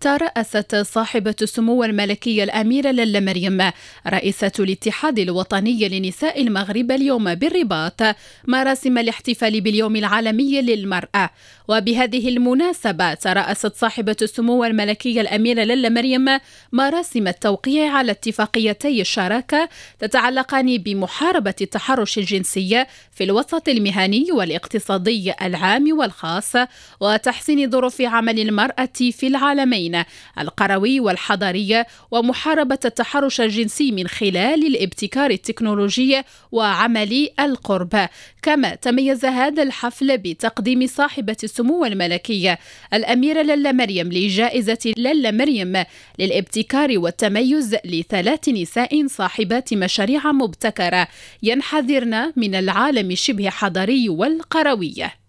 ترأست صاحبة السمو الملكية الأميرة للا مريم رئيسة الاتحاد الوطني لنساء المغرب اليوم بالرباط مراسم الاحتفال باليوم العالمي للمرأة. وبهذه المناسبة ترأست صاحبة السمو الملكية الأميرة للا مريم مراسم التوقيع على اتفاقيتي الشراكة تتعلقان بمحاربة التحرش الجنسي في الوسط المهني والاقتصادي العام والخاص وتحسين ظروف عمل المرأة في العالمين. الدين القروي والحضاري ومحاربة التحرش الجنسي من خلال الابتكار التكنولوجي وعمل القرب. كما تميز هذا الحفل بتقديم صاحبة السمو الملكية الأميرة للا مريم لجائزة للا مريم للابتكار والتميز لثلاث نساء صاحبات مشاريع مبتكرة ينحدرن من العالم شبه حضاري والقروي.